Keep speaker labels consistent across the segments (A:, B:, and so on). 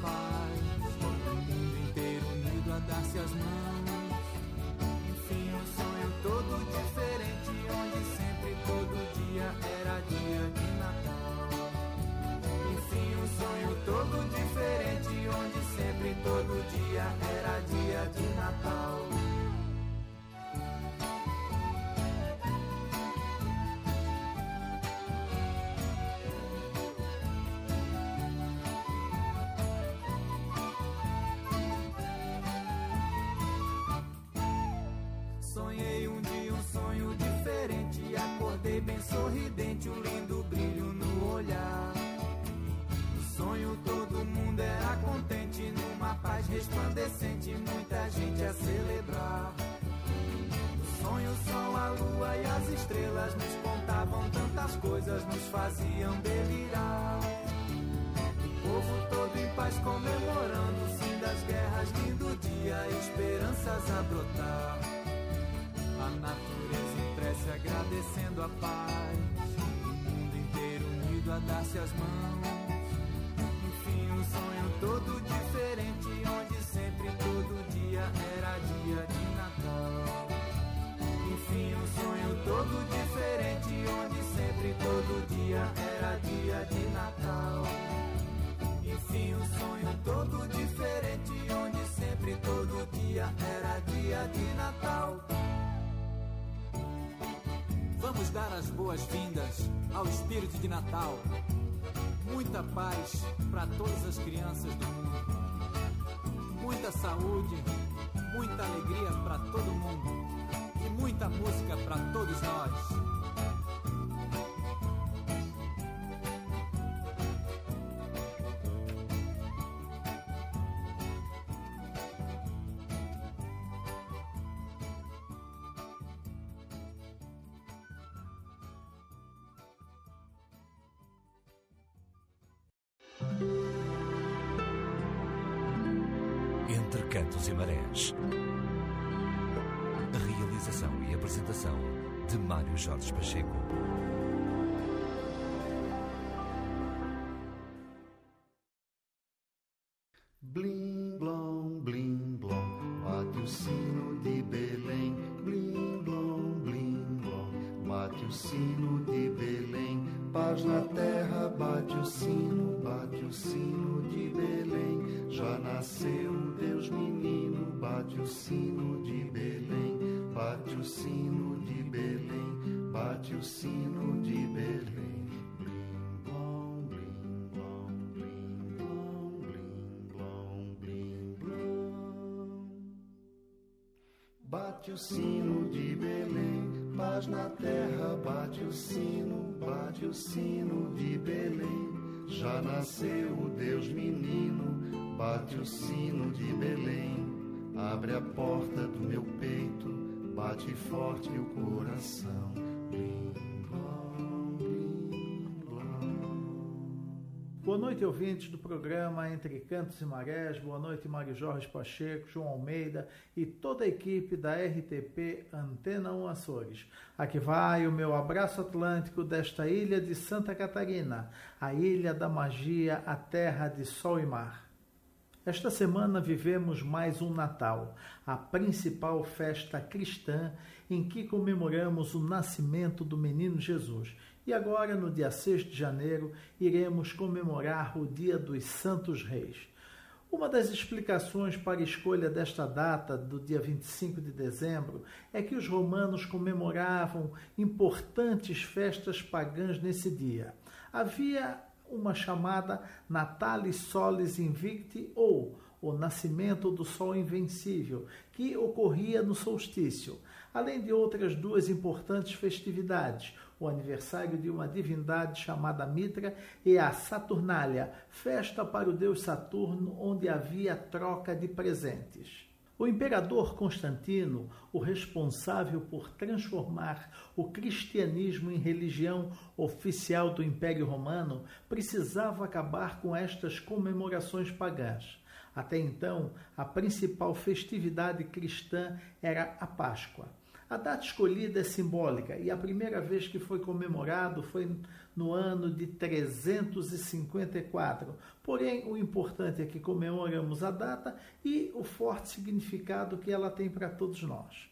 A: Agradecendo a estrelas nos contavam tantas coisas, nos faziam delirar. O povo todo em paz comemorando o fim das guerras, lindo dia, esperanças a brotar. A natureza impressa agradecendo a paz. O mundo inteiro unido a dar-se as mãos.
B: Boas-vindas ao espírito de Natal. Muita paz para todas as crianças do mundo. Muita saúde, muita alegria para todo mundo. E muita música para todos nós.
C: Cantos e marés. A realização e apresentação de Mário Jorge Pacheco.
D: Bate o sino de Belém. Bate o sino de Belém, bate o sino de Belém. Bate o sino de Belém, paz na terra, bate o sino, bate o sino de Belém. Já nasceu o Deus menino, bate o sino de Belém, abre a porta do meu peito, bate forte o coração.
E: Boa noite, ouvintes do programa Entre Cantos e Marés. Boa noite, Mário Jorge Pacheco, João Almeida e toda a equipe da RTP Antena 1 Açores. Aqui vai o meu abraço atlântico desta ilha de Santa Catarina, a ilha da magia, a terra de sol e mar. Esta semana vivemos mais um Natal, a principal festa cristã em que comemoramos o nascimento do menino Jesus e agora, no dia 6 de janeiro, iremos comemorar o Dia dos Santos Reis. Uma das explicações para a escolha desta data, do dia 25 de dezembro, é que os romanos comemoravam importantes festas pagãs nesse dia. Havia uma chamada Natalis Solis Invicti ou o nascimento do Sol Invencível, que ocorria no solstício, além de outras duas importantes festividades, o aniversário de uma divindade chamada Mitra e a Saturnália, festa para o deus Saturno, onde havia troca de presentes. O imperador Constantino, o responsável por transformar o cristianismo em religião oficial do Império Romano, precisava acabar com estas comemorações pagãs. Até então, a principal festividade cristã era a Páscoa. A data escolhida é simbólica e a primeira vez que foi comemorado foi no ano de 354. Porém, o importante é que comemoramos a data e o forte significado que ela tem para todos nós.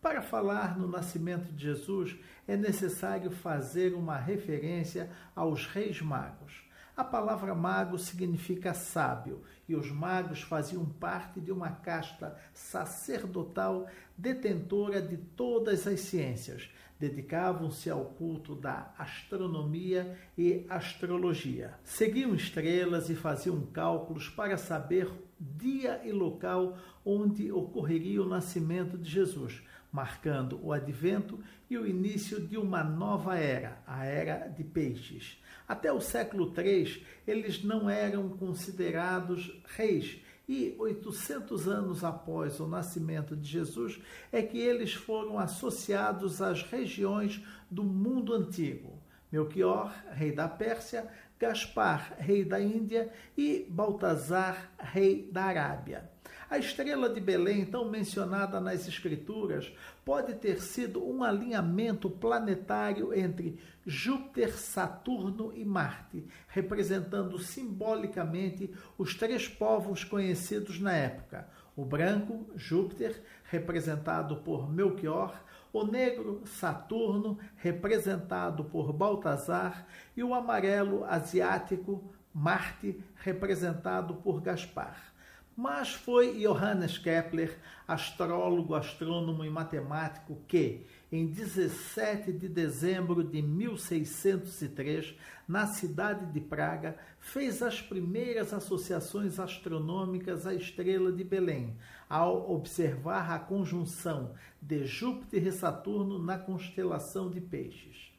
E: Para falar no nascimento de Jesus, é necessário fazer uma referência aos reis magos. A palavra mago significa sábio, e os magos faziam parte de uma casta sacerdotal detentora de todas as ciências. Dedicavam-se ao culto da astronomia e astrologia. Seguiam estrelas e faziam cálculos para saber dia e local onde ocorreria o nascimento de Jesus, marcando o advento e o início de uma nova era, a era de peixes. Até o século III, eles não eram considerados reis, e 800 anos após o nascimento de Jesus é que eles foram associados às regiões do mundo antigo. Melchior, rei da Pérsia, Gaspar, rei da Índia e Baltazar, rei da Arábia. A estrela de Belém, tão mencionada nas Escrituras, pode ter sido um alinhamento planetário entre Júpiter, Saturno e Marte, representando simbolicamente os três povos conhecidos na época: o branco, Júpiter, representado por Melchior, o negro, Saturno, representado por Baltazar, e o amarelo asiático, Marte, representado por Gaspar. Mas foi Johannes Kepler, astrólogo, astrônomo e matemático, que, em 17 de dezembro de 1603, na cidade de Praga, fez as primeiras associações astronômicas à estrela de Belém, ao observar a conjunção de Júpiter e Saturno na constelação de Peixes.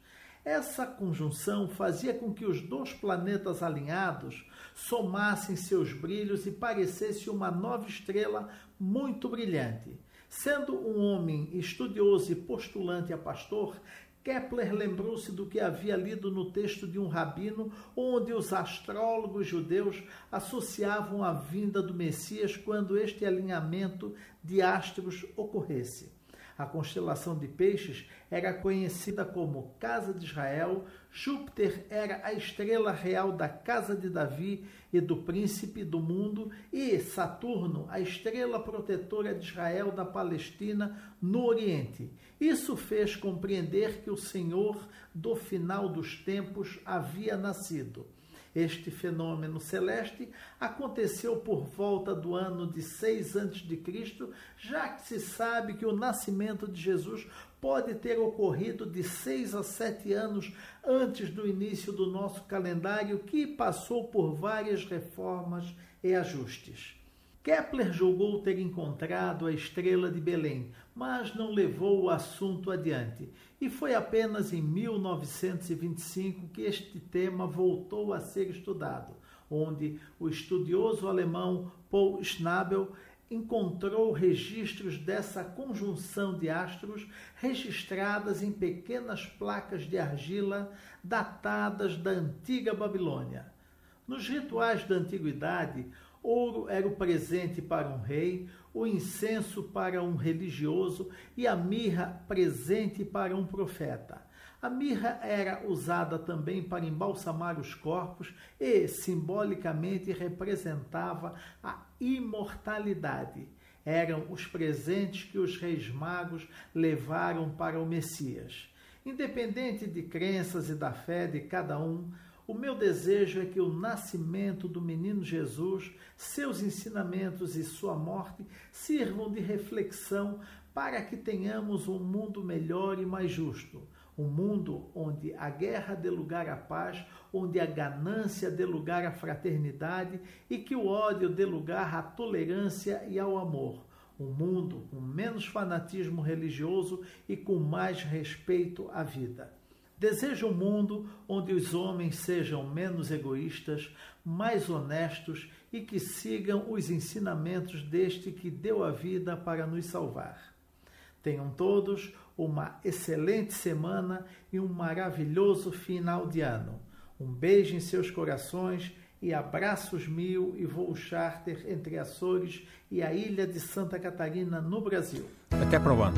E: Essa conjunção fazia com que os dois planetas alinhados somassem seus brilhos e parecesse uma nova estrela muito brilhante. Sendo um homem estudioso e postulante a pastor, Kepler lembrou-se do que havia lido no texto de um rabino, onde os astrólogos judeus associavam a vinda do Messias quando este alinhamento de astros ocorresse. A constelação de Peixes era conhecida como Casa de Israel, Júpiter era a estrela real da casa de Davi e do príncipe do mundo, e Saturno, a estrela protetora de Israel da Palestina no Oriente. Isso fez compreender que o Senhor do final dos tempos havia nascido. Este fenômeno celeste aconteceu por volta do ano de 6 a.C., já que se sabe que o nascimento de Jesus pode ter ocorrido de seis a sete anos antes do início do nosso calendário, que passou por várias reformas e ajustes. Kepler julgou ter encontrado a estrela de Belém, mas não levou o assunto adiante, e foi apenas em 1925 que este tema voltou a ser estudado. onde o estudioso alemão Paul Schnabel encontrou registros dessa conjunção de astros registradas em pequenas placas de argila datadas da antiga Babilônia. Nos rituais da antiguidade, ouro era o presente para um rei, o incenso para um religioso e a mirra presente para um profeta. A mirra era usada também para embalsamar os corpos e, simbolicamente, representava a imortalidade. Eram os presentes que os reis magos levaram para o Messias. Independente de crenças e da fé de cada um, o meu desejo é que o nascimento do menino Jesus, seus ensinamentos e sua morte sirvam de reflexão para que tenhamos um mundo melhor e mais justo um mundo onde a guerra dê lugar à paz, onde a ganância dê lugar à fraternidade e que o ódio dê lugar à tolerância e ao amor. Um mundo com menos fanatismo religioso e com mais respeito à vida. Desejo um mundo onde os homens sejam menos egoístas, mais honestos e que sigam os ensinamentos deste que deu a vida para nos salvar. Tenham todos uma excelente semana e um maravilhoso final de ano. Um beijo em seus corações e abraços mil e voo charter entre Açores e a ilha de Santa Catarina, no Brasil.
F: Até para o ano,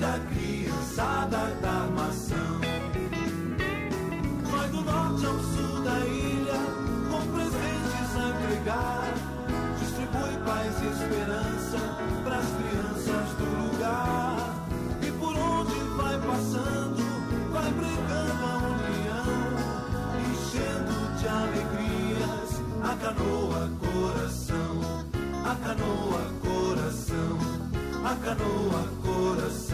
F: da criançada da armação. Vai do norte ao sul da ilha, com presentes a entregar. Distribui paz e esperança pras crianças do lugar. E por onde vai passando, vai pregando a união, enchendo de alegrias a canoa coração, a canoa coração, a canoa coração.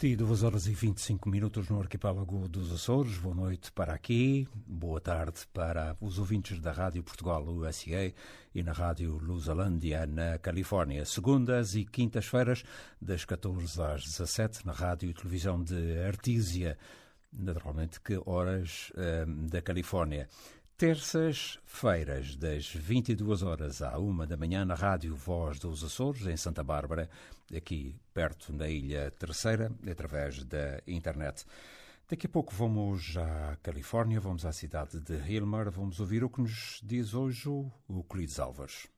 F: Paulo.22 horas e 25 minutos no arquipélago dos Açores. Boa noite para aqui, boa tarde para os ouvintes da Rádio Portugal USA e na Rádio Lusalândia, na Califórnia. Segundas e quintas-feiras, das 14 às 17, na Rádio e Televisão de Artísia, naturalmente que horas um, da Califórnia.
G: Terças-feiras, das 22 horas à 1 da manhã, na Rádio Voz dos Açores, em Santa Bárbara, aqui perto da Ilha Terceira, através da internet. Daqui a pouco vamos à Califórnia, vamos à cidade de Hilmar, vamos ouvir o que nos diz hoje o Euclides Álvares.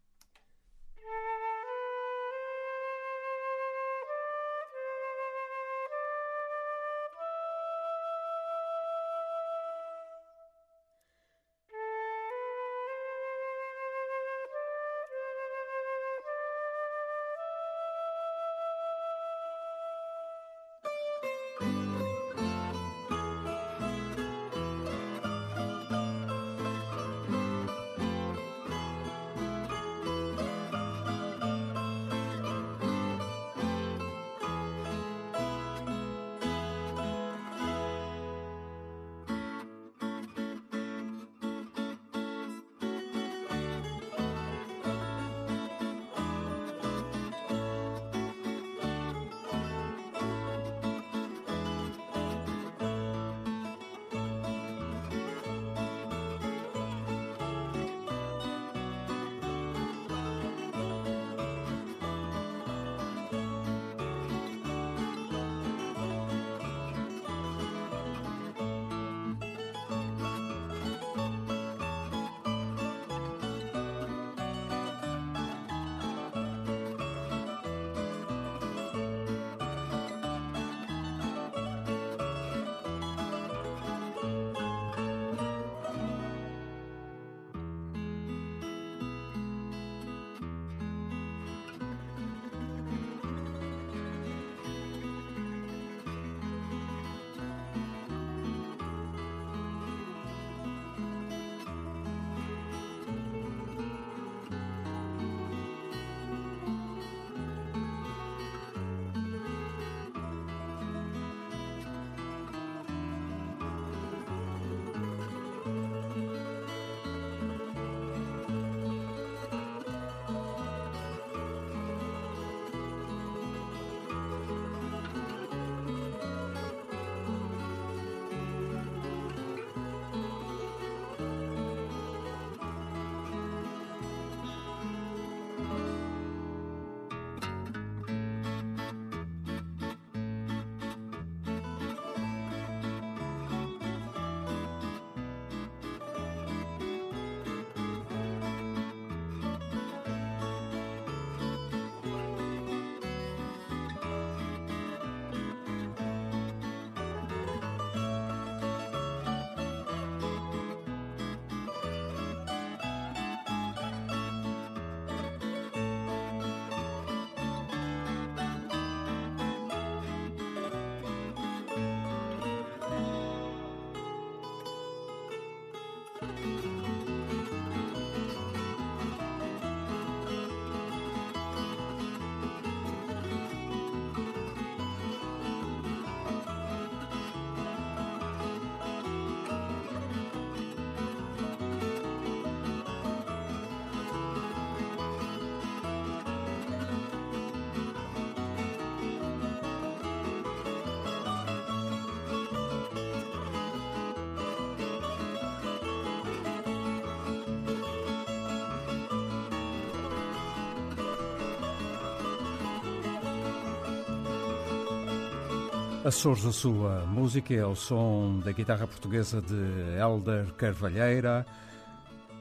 G: Açores, a sua música é o som da guitarra portuguesa de Helder Carvalheira,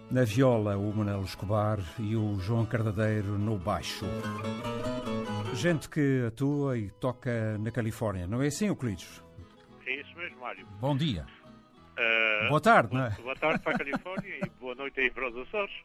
G: na viola o Manuel Escobar e o João Cardadeiro no baixo. Gente que atua e toca na Califórnia, não é assim, Euclides?
H: É isso mesmo, Mário.
G: Bom dia.
H: Uh,
G: boa tarde, não é?
H: Boa tarde para a Califórnia e boa noite aí para os Açores.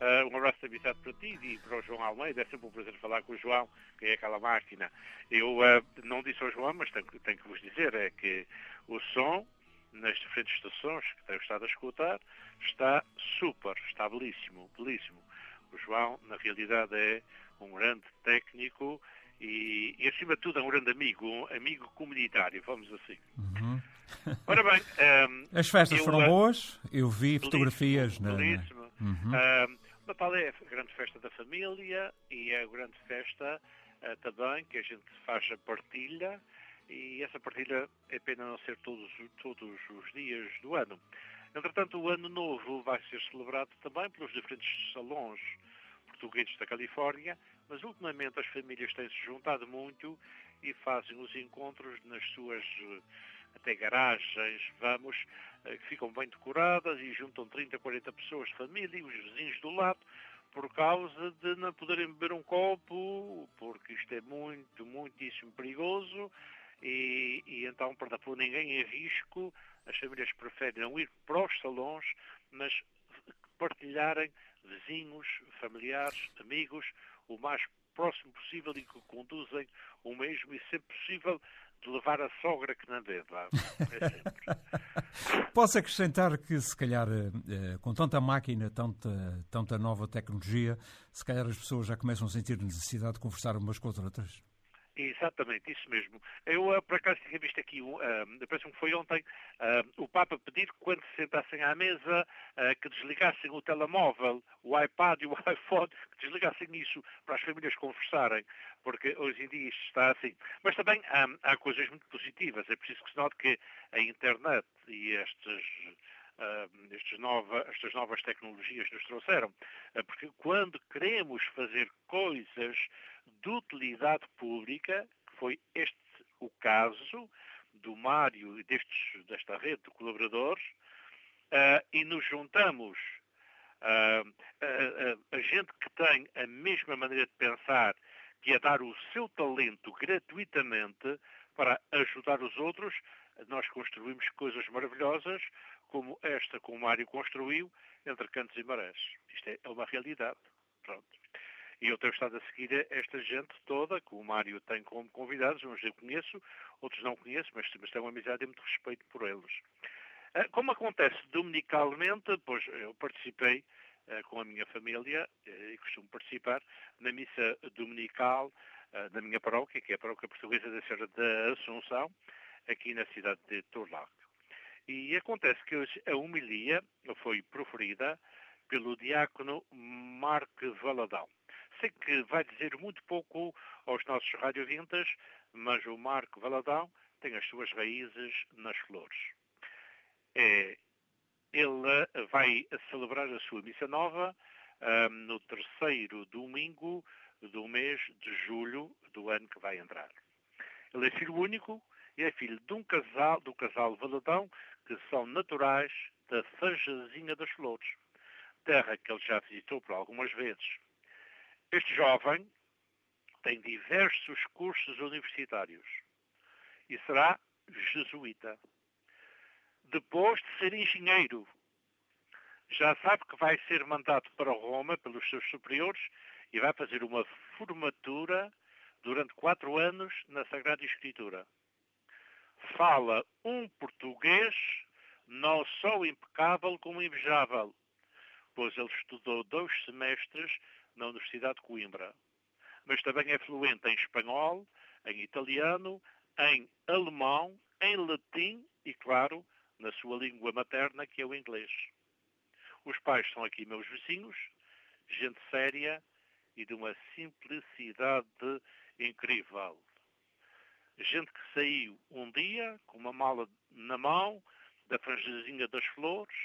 H: Uh, um abraço habitado para ti e para o João Almeida. É sempre um prazer falar com o João, que é aquela máquina. Eu uh, não disse ao João, mas tenho, tenho, que vos dizer, é que o som, nas diferentes estações que tenho estado a escutar, está super, está belíssimo, belíssimo. O João, na realidade, é um grande técnico e, e acima de tudo, é um grande amigo, um amigo comunitário, vamos assim.
G: Uhum.
H: Ora bem... Um,
G: As festas
H: eu,
G: foram boas, eu vi
H: belíssimo,
G: fotografias na...
H: Belíssimo.
G: Uhum.
H: Um, Natal é a grande festa da família e é a grande festa uh, também que a gente faz a partilha e essa partilha é pena não ser todos, todos os dias do ano. Entretanto, o Ano Novo vai ser celebrado também pelos diferentes salões portugueses da Califórnia, mas ultimamente as famílias têm-se juntado muito e fazem os encontros nas suas até garagens, vamos, que ficam bem decoradas e juntam 30, 40 pessoas de família e os vizinhos do lado por causa de não poderem beber um copo, porque isto é muito, muitíssimo perigoso e, e então, para não pôr ninguém em risco, as famílias preferem não ir para os salões, mas partilharem vizinhos, familiares, amigos, o mais próximo possível e que conduzem o mesmo e sempre possível de levar a sogra que não beba.
G: É Posso acrescentar que, se calhar, eh, com tanta máquina, tanta, tanta nova tecnologia, se calhar as pessoas já começam a sentir necessidade de conversar umas com as outras.
H: Exatamente, isso mesmo. Eu, uh, por acaso, tinha visto aqui, uh, penso que foi ontem, uh, o Papa pedir que quando se sentassem à mesa, que desligassem o telemóvel, o iPad e o iPhone, que desligassem isso para as famílias conversarem, porque hoje em dia isto está assim. Mas também há coisas muito positivas. É preciso que se note que a internet e estes estes nova, estas novas tecnologias nos trouxeram. Uh, porque quando queremos fazer coisas de utilidade pública, que foi este o caso do Mário e destes, desta rede de colaboradores, uh, e nos juntamos uh, a, gente que tem a mesma maneira de pensar, que é dar o seu talento gratuitamente para ajudar os outros, nós construímos coisas maravilhosas, como esta que o Mário construiu entre Cantos e Marés. Isto é, é uma realidade. Pronto. E eu tenho estado a seguir esta gente toda, que o Mário tem como convidados, uns eu conheço, outros não conheço, mas, mas tenho uma amizade e muito respeito por eles. Ah, como acontece dominicalmente, pois eu participei ah, com a minha família, eh, e costumo participar, na missa dominical ah, da minha paróquia, que é a paróquia portuguesa da Serra da Assunção, aqui na cidade de Torlac. E acontece que hoje a homilia foi proferida pelo diácono Marco Valadão sei que vai dizer muito pouco aos nossos radiovintas, mas o Marco Valadão tem as suas raízes nas flores. É, ele vai celebrar a sua missa nova um, no terceiro domingo do mês de julho do ano que vai entrar. Ele é filho único é filho de um casal, do casal Valadão, que são naturais da Fajazinha das Flores, terra que ele já visitou por algumas vezes. Este jovem tem diversos cursos universitários e será jesuíta. Depois de ser engenheiro, já sabe que vai ser mandado para Roma pelos seus superiores e vai fazer uma formatura durante quatro anos na Sagrada Escritura. Fala um português não só impecável como invejável, pois ele estudou dois semestres na Universidade de Coimbra. Mas também é fluente em espanhol, em italiano, em alemão, em latim e, claro, na sua língua materna, que é o inglês. Os pais são aqui meus vizinhos, gente séria e de uma simplicidade incrível. Gente que saiu um dia com uma mala na mão, da franjazinha das flores,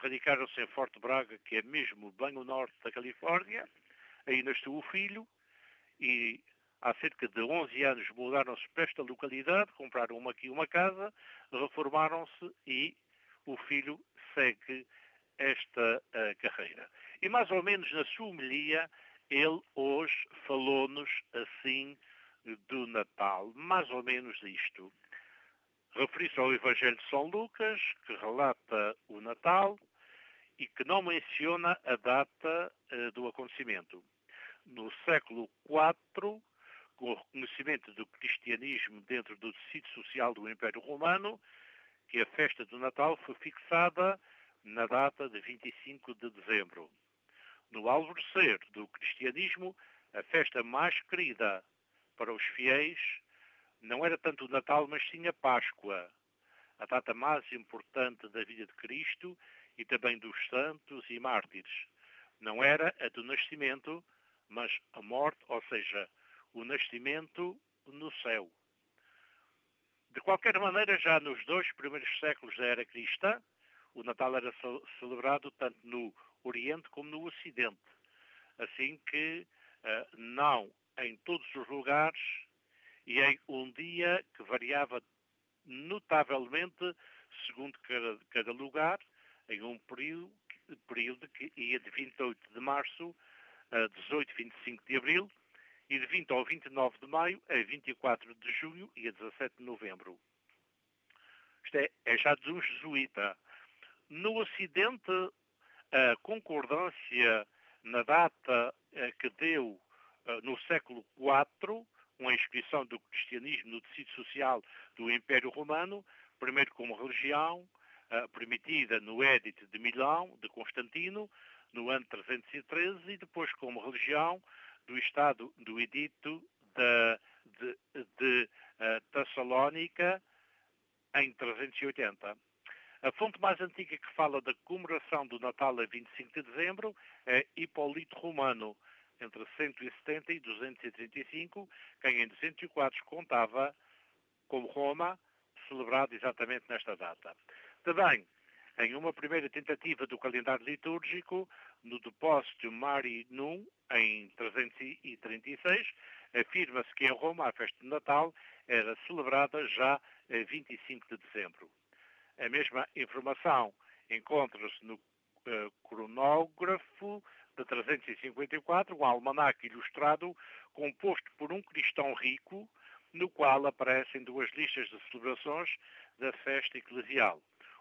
H: radicaram-se em Forte Braga, que é mesmo bem o norte da Califórnia, aí nasceu o filho, e há cerca de 11 anos mudaram-se para esta localidade, compraram uma aqui uma casa, reformaram-se e o filho segue esta uh, carreira. E mais ou menos na sua homilia, ele hoje falou-nos assim do Natal, mais ou menos isto. Referi-se ao Evangelho de São Lucas, que relata o Natal e que não menciona a data uh, do acontecimento. No século IV, com o reconhecimento do cristianismo dentro do tecido social do Império Romano, que a festa do Natal foi fixada na data de 25 de dezembro. No alvorecer do cristianismo, a festa mais querida para os fiéis não era tanto o Natal, mas sim a Páscoa, a data mais importante da vida de Cristo e também dos santos e mártires. Não era a do nascimento, mas a morte, ou seja, o nascimento no céu. De qualquer maneira, já nos dois primeiros séculos da era cristã, o Natal era celebrado tanto no Oriente como no Ocidente. Assim que uh, não em todos os lugares e em um dia que variava notavelmente segundo cada, cada lugar, em um período, período que ia de 28 de março a 18, 25 de abril e de 20 ao 29 de maio a 24 de junho e a 17 de novembro. Isto é, é já de um jesuíta. No Ocidente, a concordância na data eh, que deu no século IV, uma inscrição do cristianismo no tecido social do Império Romano, primeiro como religião, uh, permitida no Édito de Milão, de Constantino, no ano 313, e depois como religião do Estado do Edito de, de, de uh, Tessalónica, em 380. A fonte mais antiga que fala da comemoração do Natal a 25 de dezembro é Hipólito Romano, entre 170 e 235, quem em 204 contava como Roma celebrado exatamente nesta data. Também, em uma primeira tentativa do calendário litúrgico, no depósito Marinum, em 336, afirma-se que em Roma a festa de Natal era celebrada já a 25 de dezembro. A mesma informação encontra-se no uh, cronógrafo de 354, um almanaque ilustrado composto por um cristão rico, no qual aparecem duas listas de celebrações da festa eclesial.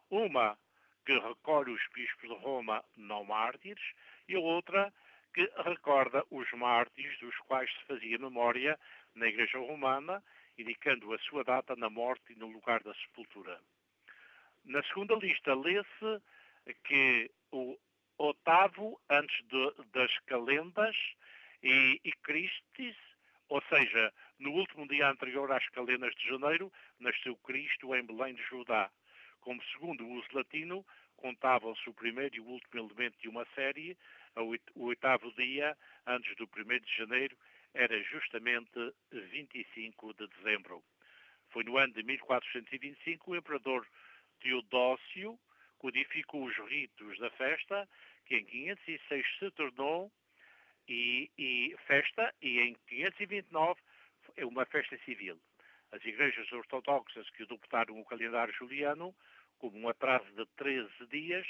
H: Uma que recolhe os bispos de Roma não mártires e outra que recorda os mártires dos quais se fazia memória na Igreja Romana, indicando a sua data na morte e no lugar da sepultura. Na segunda lista lê-se que o oitavo antes de, das calendas e, e Christis, ou seja, no último dia anterior às calendas de janeiro, nasceu Cristo em Belém de Judá. Como segundo o uso latino, contavam-se o primeiro e o último elemento de uma série, o oitavo dia antes do 1 de janeiro, era justamente 25 de dezembro. Foi no ano de 1425 o imperador Teodósio codificou os ritos da festa, que em 506 se tornou e, e festa, e em 529 é uma festa civil. As igrejas ortodoxas que adoptaram o calendário juliano, como um atraso de 13 dias,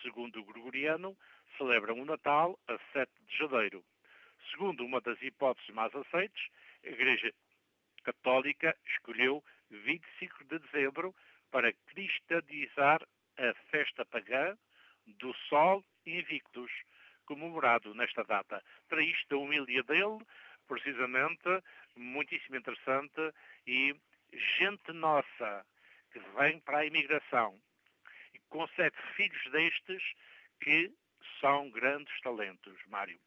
H: segundo o gregoriano, celebram o Natal a 7 de janeiro. Segundo uma das hipóteses mais aceites, a Igreja Católica escolheu 25 de dezembro para cristianizar a festa pagã do Sol Invictus, comemorado nesta data. Para isto, a humilha dele, precisamente, muitíssimo interessante e gente nossa que vem para a imigração e concebe filhos destes que são grandes talentos, Mário.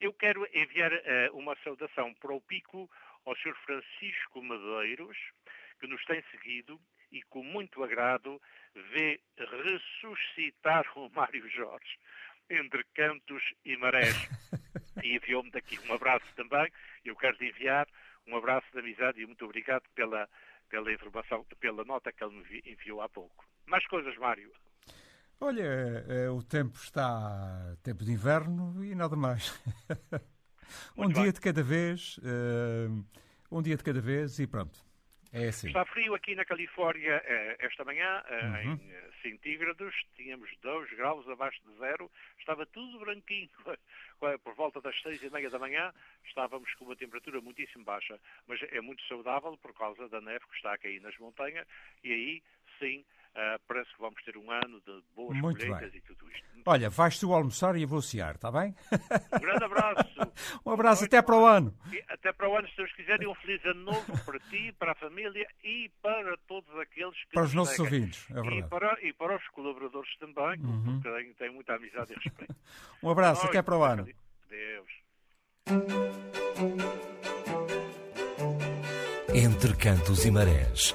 H: Eu quero enviar uh, uma saudação para o Pico ao Sr. Francisco Medeiros, que nos tem seguido e com muito agrado vê ressuscitar o Mário Jorge entre cantos e marés. e enviou-me daqui um abraço também. Eu quero lhe enviar um abraço de amizade e muito obrigado pela, pela informação, pela nota que ele me enviou há pouco. Mais coisas, Mário.
G: Olha, eh, o tempo está tempo de inverno e nada mais. um dia de cada vez, eh, um dia de cada vez e pronto. É assim.
H: Está frio aqui na Califórnia eh, esta manhã, uhum. em centígrados, tínhamos 2 graus abaixo de zero, estava tudo branquinho. Por volta das seis e meia da manhã estávamos com uma temperatura muitíssimo baixa, mas é muito saudável por causa da neve que está a cair nas montanhas e aí sim Uh, parece que vamos ter um ano de boas Muito colheitas bem. e tudo isto.
G: Olha, vais tu almoçar e eu vou cear, está bem?
H: Um grande abraço.
G: um abraço, até para o ano.
H: E até para o ano, se Deus quiser, e um feliz ano novo para ti, para a família e para todos aqueles que.
G: Para os nossos ouvintes, é verdade.
H: E para, e para os colaboradores também, uhum. porque têm muita amizade e respeito.
G: um abraço, Nós, até para o ano.
H: Deus.
C: Entre cantos e marés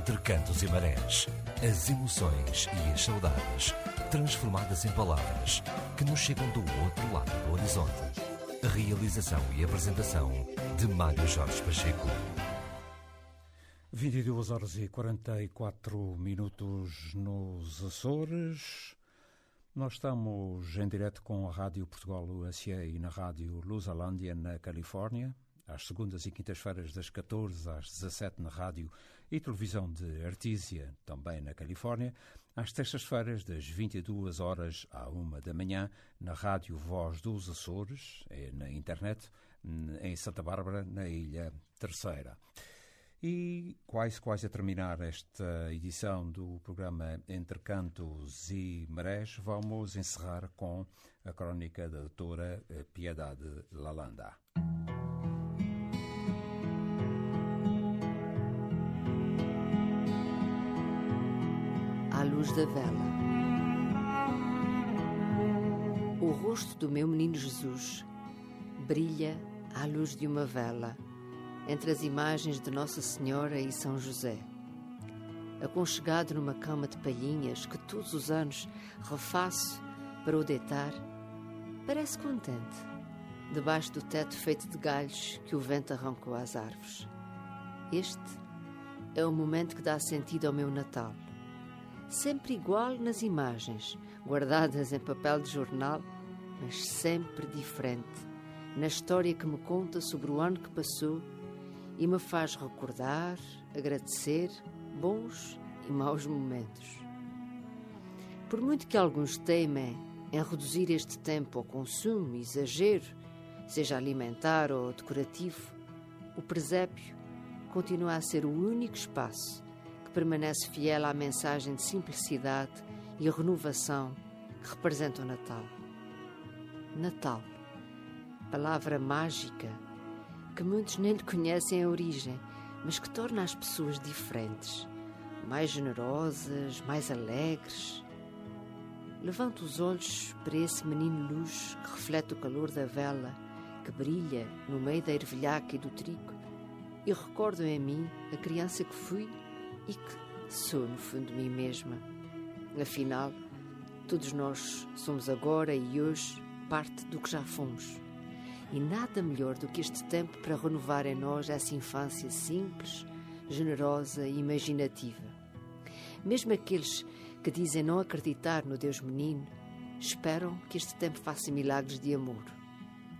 C: Entre cantos e marés, as emoções e as saudades, transformadas em palavras que nos chegam do outro lado do horizonte. Realização e apresentação de Mário Jorge Pacheco.
G: 22 horas e 44 minutos nos Açores. Nós estamos em direto com a Rádio Portugal USA e na Rádio Lusalândia, na Califórnia, às segundas e quintas-feiras, das 14 às 17 na Rádio e televisão de Artísia, também na Califórnia, às terças-feiras, das 22 horas à 1 da manhã, na Rádio Voz dos Açores, eh, na internet, em Santa Bárbara, na Ilha Terceira. E quase, quase a terminar esta edição do programa Entre Cantos e Marés, vamos encerrar com a crónica da doutora Piedade Lalanda.
I: Luz da vela. O rosto do meu menino Jesus brilha à luz de uma vela entre as imagens de Nossa Senhora e São José. Aconchegado numa cama de palhinhas que todos os anos refaço para o deitar, parece contente, debaixo do teto feito de galhos que o vento arrancou às árvores. Este é o momento que dá sentido ao meu Natal sempre igual nas imagens, guardadas em papel de jornal, mas sempre diferente, na história que me conta sobre o ano que passou e me faz recordar, agradecer bons e maus momentos. Por muito que alguns teimem em reduzir este tempo ao consumo exagero, seja alimentar ou decorativo, o presépio continua a ser o único espaço que permanece fiel à mensagem de simplicidade e renovação que representa o Natal. Natal, palavra mágica que muitos nem lhe conhecem a origem, mas que torna as pessoas diferentes, mais generosas, mais alegres. Levanto os olhos para esse menino luz que reflete o calor da vela que brilha no meio da ervilhaca e do trigo e recordo em mim a criança que fui e que sou, no fundo, mim mesma. Afinal, todos nós somos agora e hoje parte do que já fomos. E nada melhor do que este tempo para renovar em nós essa infância simples, generosa e imaginativa. Mesmo aqueles que dizem não acreditar no Deus menino, esperam que este tempo faça milagres de amor.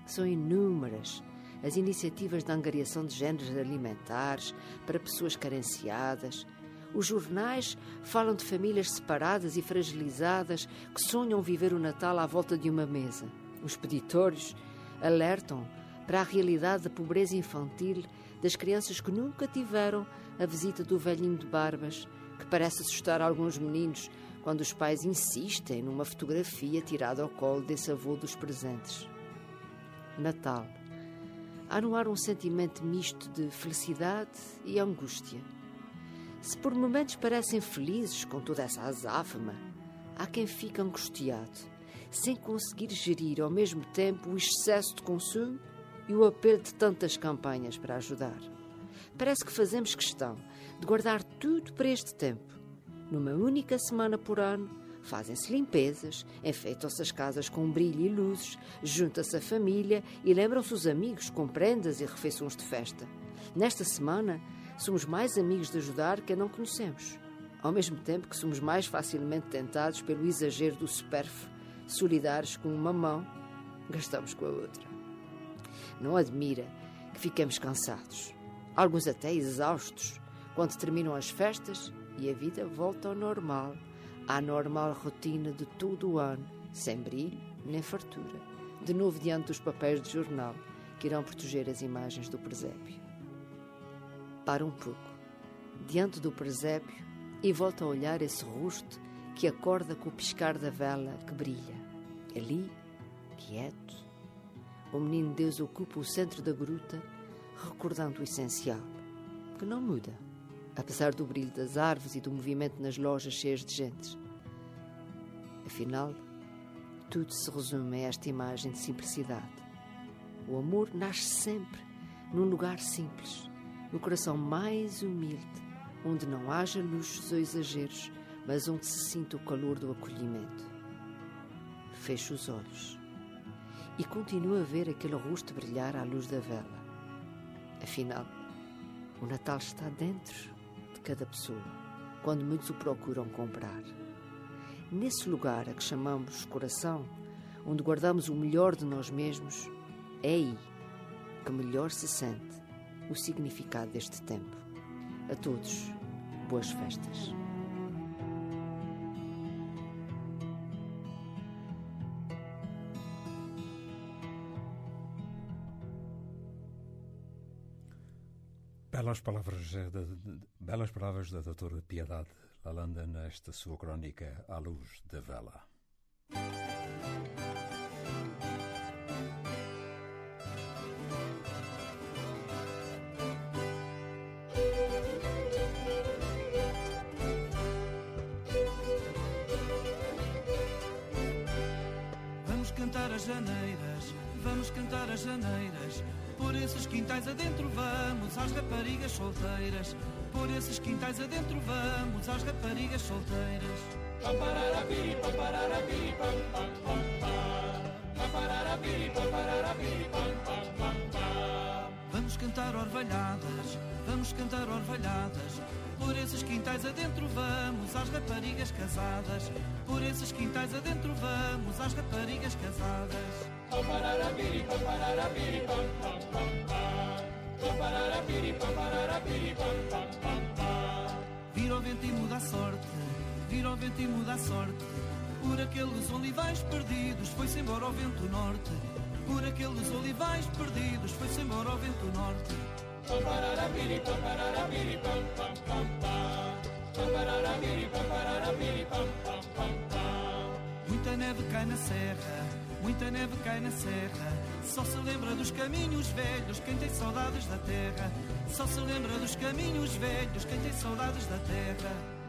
I: São inúmeras as iniciativas de angariação de géneros alimentares para pessoas carenciadas. Os jornais falam de famílias separadas e fragilizadas que sonham viver o Natal à volta de uma mesa. Os peditórios alertam para a realidade da pobreza infantil das crianças que nunca tiveram a visita do velhinho de barbas, que parece assustar alguns meninos quando os pais insistem numa fotografia tirada ao colo desse avô dos presentes. Natal há no ar um sentimento misto de felicidade e angústia. Se por momentos parecem felizes com toda essa azáfama, há quem fique angustiado, sem conseguir gerir ao mesmo tempo o excesso de consumo e o apelo de tantas campanhas para ajudar. Parece que fazemos questão de guardar tudo para este tempo, numa única semana por ano Fazem-se limpezas, enfeitam-se as casas com brilho e luzes, junta-se a família e lembram-se os amigos com prendas e refeições de festa. Nesta semana, somos mais amigos de ajudar que não conhecemos, ao mesmo tempo que somos mais facilmente tentados pelo exagero do supérfluo, solidários com uma mão, gastamos com a outra. Não admira que fiquemos cansados, alguns até exaustos, quando terminam as festas e a vida volta ao normal à normal rotina de todo o ano, sem brilho nem fartura, de novo diante dos papéis de jornal que irão proteger as imagens do presépio. Para um pouco, diante do presépio, e volta a olhar esse rosto que acorda com o piscar da vela que brilha. Ali, quieto, o menino Deus ocupa o centro da gruta, recordando o essencial, que não muda apesar do brilho das árvores e do movimento nas lojas cheias de gente. Afinal, tudo se resume a esta imagem de simplicidade. O amor nasce sempre num lugar simples, no coração mais humilde, onde não haja luxos ou exageros, mas onde se sinta o calor do acolhimento. Feche os olhos e continua a ver aquele rosto brilhar à luz da vela. Afinal, o Natal está dentro de cada pessoa, quando muitos o procuram comprar. Nesse lugar a que chamamos coração, onde guardamos o melhor de nós mesmos, é aí que melhor se sente o significado deste tempo. A todos, boas festas.
G: Belas palavras, de, belas palavras da doutora Piedade Lalanda nesta sua crónica à luz da vela.
F: Vamos cantar as janeiras, vamos cantar as janeiras. Por esses quintais adentro vamos, às raparigas solteiras. Por esses quintais adentro vamos, às raparigas solteiras. Vamos cantar orvalhadas, vamos cantar orvalhadas. Por esses quintais adentro vamos, às raparigas casadas. Por esses quintais adentro vamos, às raparigas casadas. Vira o vento e muda a sorte, vira o vento e muda a sorte. Por aqueles olivais perdidos, foi-se embora o vento norte. Por aqueles olivais perdidos, foi-se embora o vento norte. Muita neve cai na serra, muita neve cai na serra. Só se lembra dos caminhos velhos quem tem saudades da terra. Só se lembra dos caminhos velhos quem tem saudades da terra.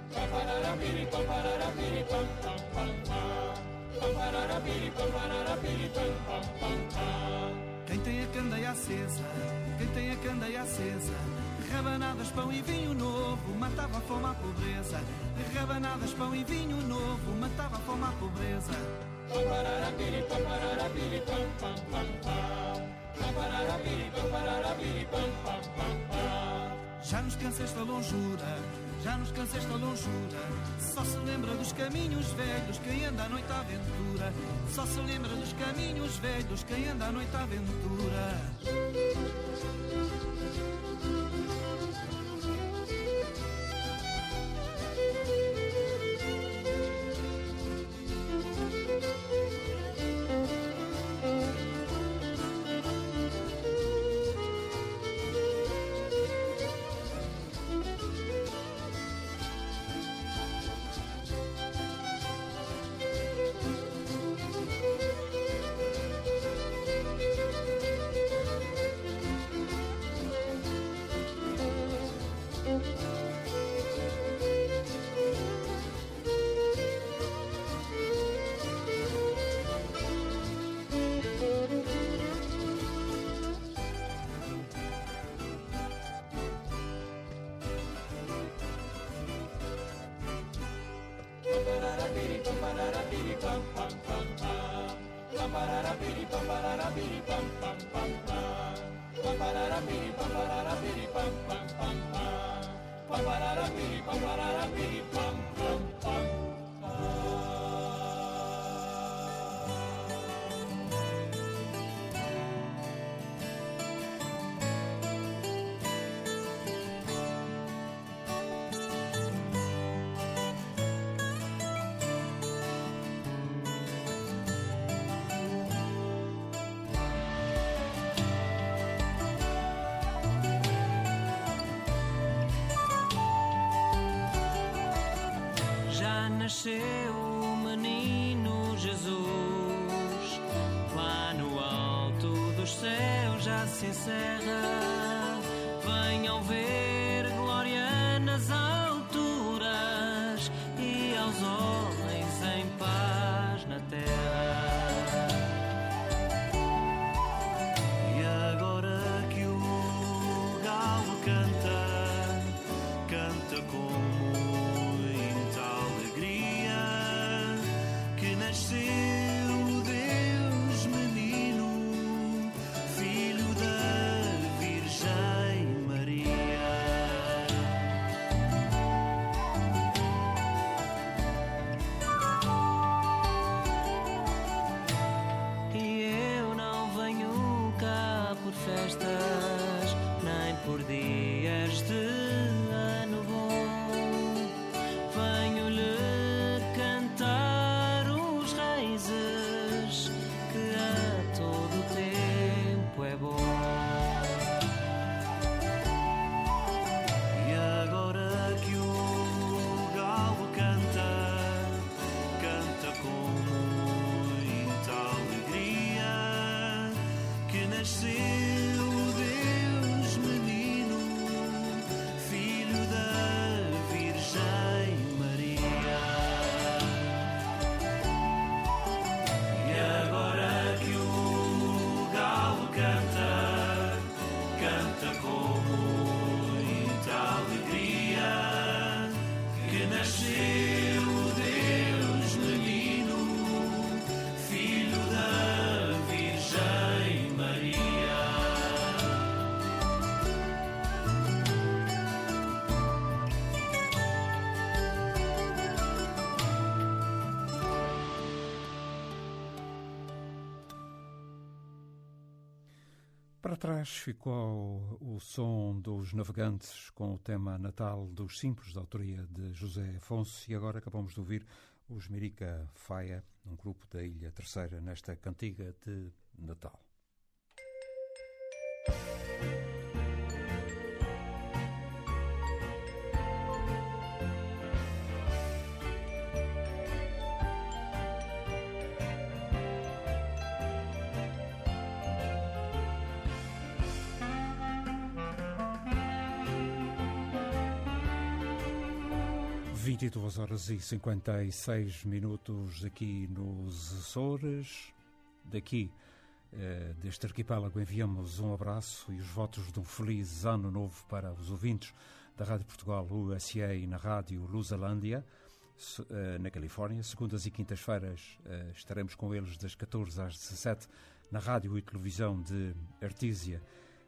F: Quem tem a candeia acesa, quem tem a candeia acesa. Rabanadas, pão e vinho novo, matava a fome à pobreza. Rabanadas, pão e vinho novo, matava a fome à pobreza. Já nos cansa esta longura, já nos cansa esta longura. Só se lembra dos caminhos velhos quem anda à noite à aventura. Só se lembra dos caminhos velhos quem anda à noite à aventura.
J: pam pam piri pam pam pam pam. Pam parara piri pam parara piri pam pam pam pam. Nasceu o menino Jesus, lá no alto dos céus já se
G: encerra. Trás ficou o som dos navegantes com o tema natal dos Simples, da autoria de José Afonso, e agora acabamos de ouvir os Mirica Faia, um grupo da Ilha Terceira, nesta cantiga de Natal. 22 horas e 56 minutos aqui nos Açores. Daqui, eh, deste arquipélago, enviamos um abraço e os votos de um feliz ano novo para os ouvintes da Rádio Portugal USA e na Rádio Lusalândia, eh, na Califórnia. Segundas e quintas-feiras eh, estaremos com eles das 14 às 17 na Rádio e Televisão de Artísia.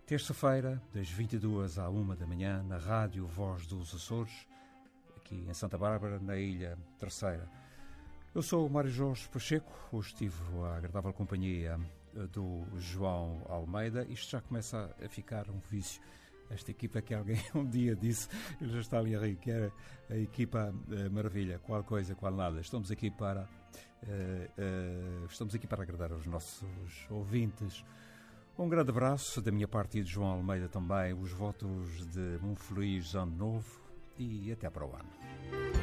G: Terça-feira, das 22 à 1 da manhã, na Rádio Voz dos Açores aqui em Santa Bárbara, na Ilha Terceira. Eu sou o Mário Jorge Pacheco, hoje estive a agradável companhia eh, do João Almeida. Isto já começa a ficar um vício. Esta equipa que alguém um dia disse, ele já está ali a rir, que era a equipa uh, maravilha, qual coisa, qual nada. Estamos aqui para uh, uh, estamos aqui para agradar aos nossos ouvintes. Um grande abraço da minha parte e de João Almeida também, os votos de um feliz ano novo, e até para o ano.